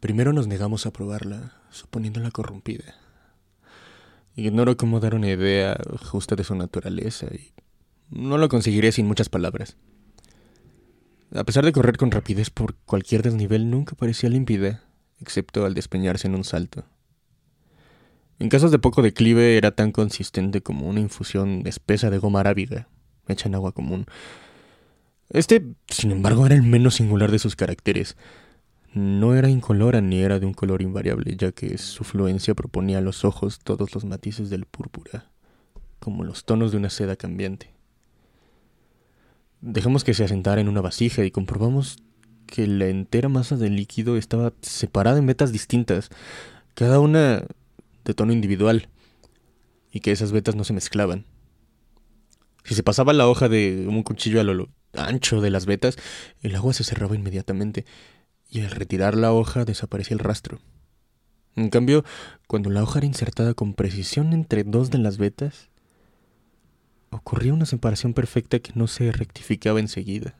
Primero nos negamos a probarla, suponiéndola corrompida. Ignoro cómo dar una idea justa de su naturaleza y no lo conseguiría sin muchas palabras. A pesar de correr con rapidez por cualquier desnivel, nunca parecía límpida, excepto al despeñarse en un salto. En casos de poco declive era tan consistente como una infusión espesa de goma arábiga, hecha en agua común. Este, sin embargo, era el menos singular de sus caracteres. No era incolora ni era de un color invariable, ya que su fluencia proponía a los ojos todos los matices del púrpura, como los tonos de una seda cambiante. Dejamos que se asentara en una vasija y comprobamos que la entera masa del líquido estaba separada en vetas distintas, cada una de tono individual, y que esas vetas no se mezclaban. Si se pasaba la hoja de un cuchillo a lo ancho de las vetas, el agua se cerraba inmediatamente, y al retirar la hoja desaparecía el rastro. En cambio, cuando la hoja era insertada con precisión entre dos de las vetas, ocurría una separación perfecta que no se rectificaba enseguida.